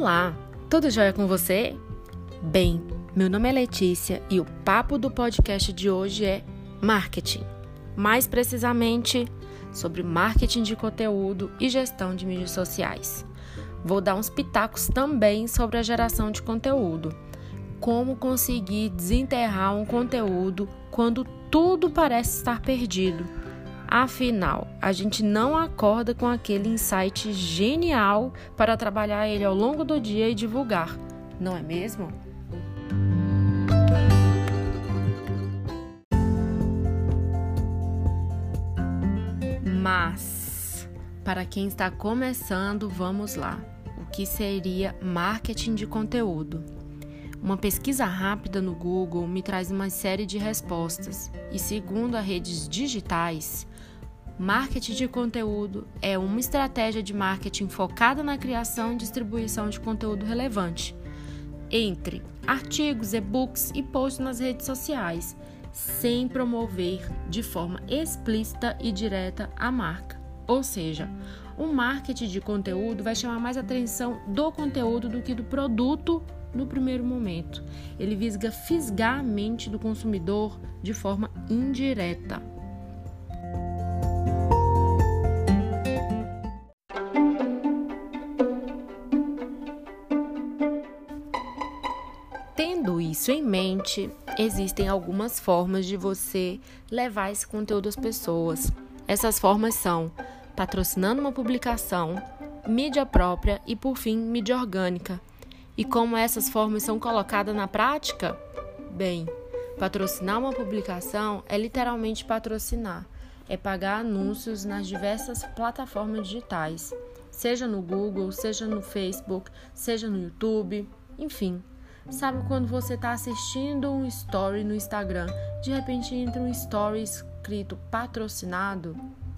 Olá, tudo jóia com você? Bem, meu nome é Letícia e o papo do podcast de hoje é marketing. Mais precisamente, sobre marketing de conteúdo e gestão de mídias sociais. Vou dar uns pitacos também sobre a geração de conteúdo. Como conseguir desenterrar um conteúdo quando tudo parece estar perdido Afinal, a gente não acorda com aquele insight genial para trabalhar ele ao longo do dia e divulgar, não é mesmo? Mas, para quem está começando, vamos lá. O que seria marketing de conteúdo? Uma pesquisa rápida no Google me traz uma série de respostas, e segundo as redes digitais, Marketing de conteúdo é uma estratégia de marketing focada na criação e distribuição de conteúdo relevante, entre artigos, e-books e posts nas redes sociais, sem promover de forma explícita e direta a marca. Ou seja, o marketing de conteúdo vai chamar mais atenção do conteúdo do que do produto no primeiro momento. Ele visga fisgar a mente do consumidor de forma indireta. Tendo isso em mente, existem algumas formas de você levar esse conteúdo às pessoas. Essas formas são patrocinando uma publicação, mídia própria e, por fim, mídia orgânica. E como essas formas são colocadas na prática? Bem, patrocinar uma publicação é literalmente patrocinar, é pagar anúncios nas diversas plataformas digitais, seja no Google, seja no Facebook, seja no YouTube, enfim. Sabe quando você está assistindo um story no Instagram, de repente entra um story escrito patrocinado?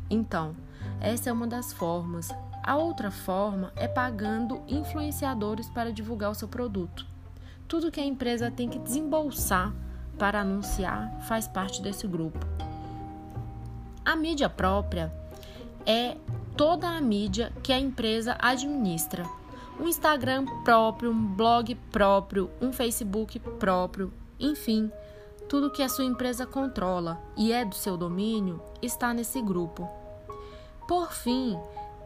Então, essa é uma das formas. A outra forma é pagando influenciadores para divulgar o seu produto. Tudo que a empresa tem que desembolsar para anunciar faz parte desse grupo. A mídia própria é toda a mídia que a empresa administra um Instagram próprio, um blog próprio, um Facebook próprio, enfim, tudo que a sua empresa controla e é do seu domínio está nesse grupo. Por fim,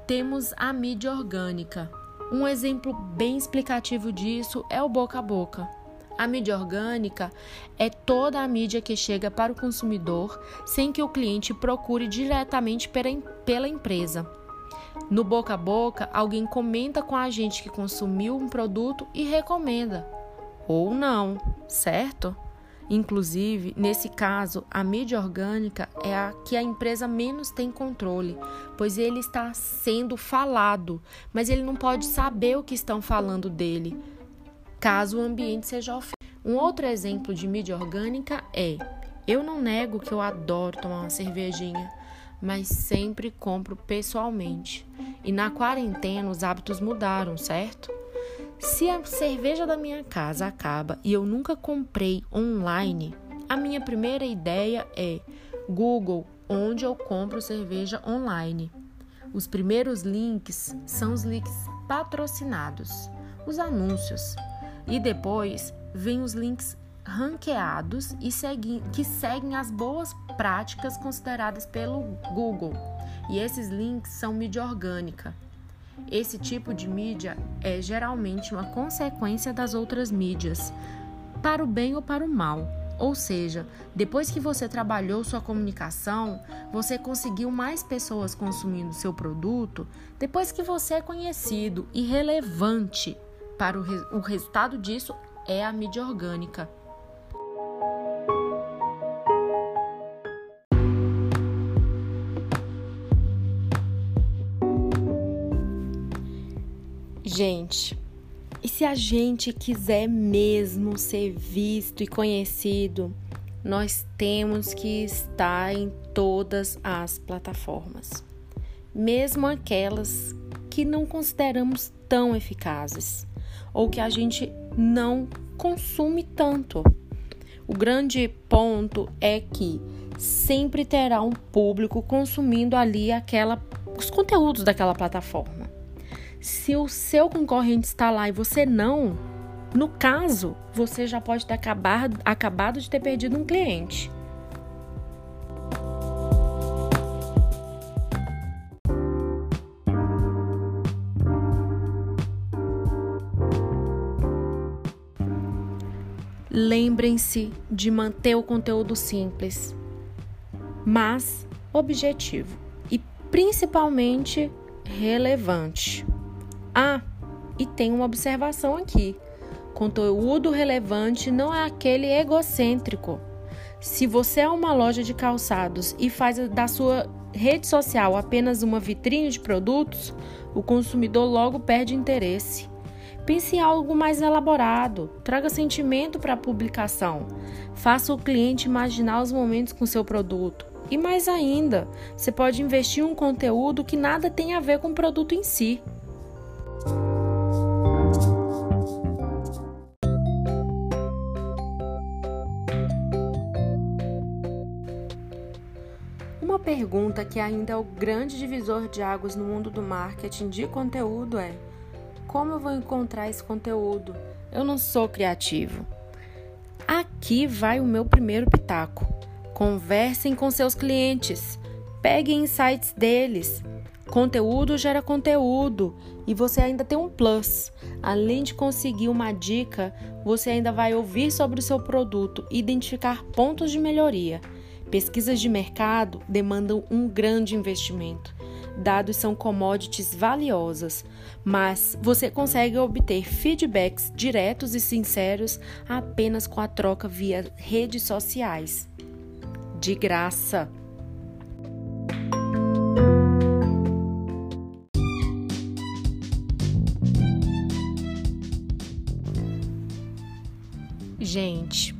temos a mídia orgânica. Um exemplo bem explicativo disso é o boca a boca. A mídia orgânica é toda a mídia que chega para o consumidor sem que o cliente procure diretamente pela empresa. No boca a boca, alguém comenta com a gente que consumiu um produto e recomenda. Ou não, certo? Inclusive, nesse caso, a mídia orgânica é a que a empresa menos tem controle, pois ele está sendo falado, mas ele não pode saber o que estão falando dele, caso o ambiente seja ofensivo. Um outro exemplo de mídia orgânica é: eu não nego que eu adoro tomar uma cervejinha mas sempre compro pessoalmente. E na quarentena os hábitos mudaram, certo? Se a cerveja da minha casa acaba e eu nunca comprei online, a minha primeira ideia é Google, onde eu compro cerveja online. Os primeiros links são os links patrocinados, os anúncios. E depois vem os links ranqueados e segui que seguem as boas práticas consideradas pelo Google. E esses links são mídia orgânica. Esse tipo de mídia é geralmente uma consequência das outras mídias, para o bem ou para o mal. Ou seja, depois que você trabalhou sua comunicação, você conseguiu mais pessoas consumindo seu produto, depois que você é conhecido e relevante para o, re o resultado disso é a mídia orgânica. Gente, e se a gente quiser mesmo ser visto e conhecido, nós temos que estar em todas as plataformas, mesmo aquelas que não consideramos tão eficazes ou que a gente não consome tanto. O grande ponto é que sempre terá um público consumindo ali aquela os conteúdos daquela plataforma. Se o seu concorrente está lá e você não, no caso, você já pode ter acabado, acabado de ter perdido um cliente. Lembrem-se de manter o conteúdo simples, mas objetivo e principalmente relevante. Ah, e tem uma observação aqui. Conteúdo relevante não é aquele egocêntrico. Se você é uma loja de calçados e faz da sua rede social apenas uma vitrine de produtos, o consumidor logo perde interesse. Pense em algo mais elaborado, traga sentimento para a publicação, faça o cliente imaginar os momentos com seu produto. E mais ainda, você pode investir em um conteúdo que nada tem a ver com o produto em si. Uma pergunta que ainda é o grande divisor de águas no mundo do marketing de conteúdo é: como eu vou encontrar esse conteúdo? Eu não sou criativo. Aqui vai o meu primeiro pitaco. Conversem com seus clientes, peguem insights deles. Conteúdo gera conteúdo e você ainda tem um plus. Além de conseguir uma dica, você ainda vai ouvir sobre o seu produto e identificar pontos de melhoria. Pesquisas de mercado demandam um grande investimento dados são commodities valiosas, mas você consegue obter feedbacks diretos e sinceros apenas com a troca via redes sociais. De graça. Gente,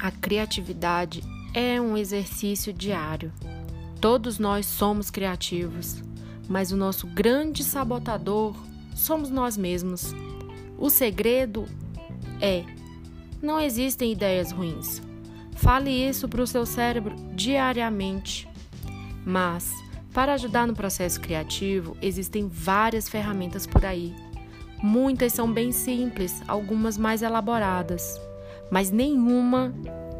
a criatividade é um exercício diário. Todos nós somos criativos mas o nosso grande sabotador somos nós mesmos. O segredo é: não existem ideias ruins. Fale isso para o seu cérebro diariamente. Mas, para ajudar no processo criativo, existem várias ferramentas por aí. Muitas são bem simples, algumas mais elaboradas, mas nenhuma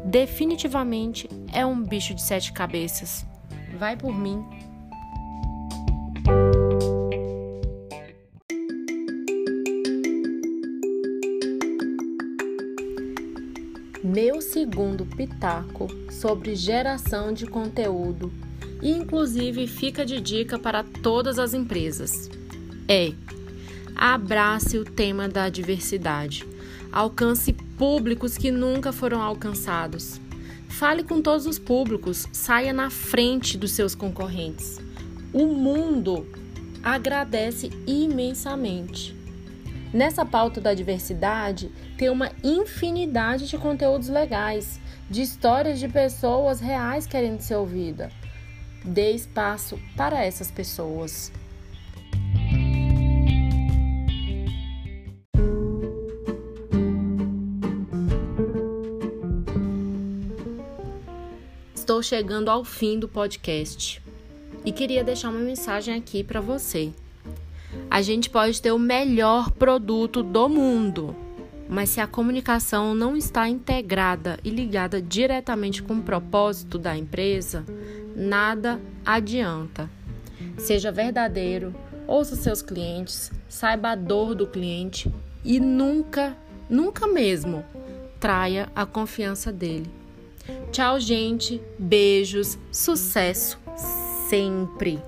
definitivamente é um bicho de sete cabeças. Vai por mim. meu segundo pitaco sobre geração de conteúdo e inclusive fica de dica para todas as empresas. É: abrace o tema da diversidade. Alcance públicos que nunca foram alcançados. Fale com todos os públicos, saia na frente dos seus concorrentes. O mundo agradece imensamente. Nessa pauta da diversidade, tem uma infinidade de conteúdos legais, de histórias de pessoas reais querendo ser ouvida. Dê espaço para essas pessoas. Estou chegando ao fim do podcast e queria deixar uma mensagem aqui para você. A gente pode ter o melhor produto do mundo, mas se a comunicação não está integrada e ligada diretamente com o propósito da empresa, nada adianta. Seja verdadeiro, ouça seus clientes, saiba a dor do cliente e nunca, nunca mesmo traia a confiança dele. Tchau, gente. Beijos. Sucesso sempre.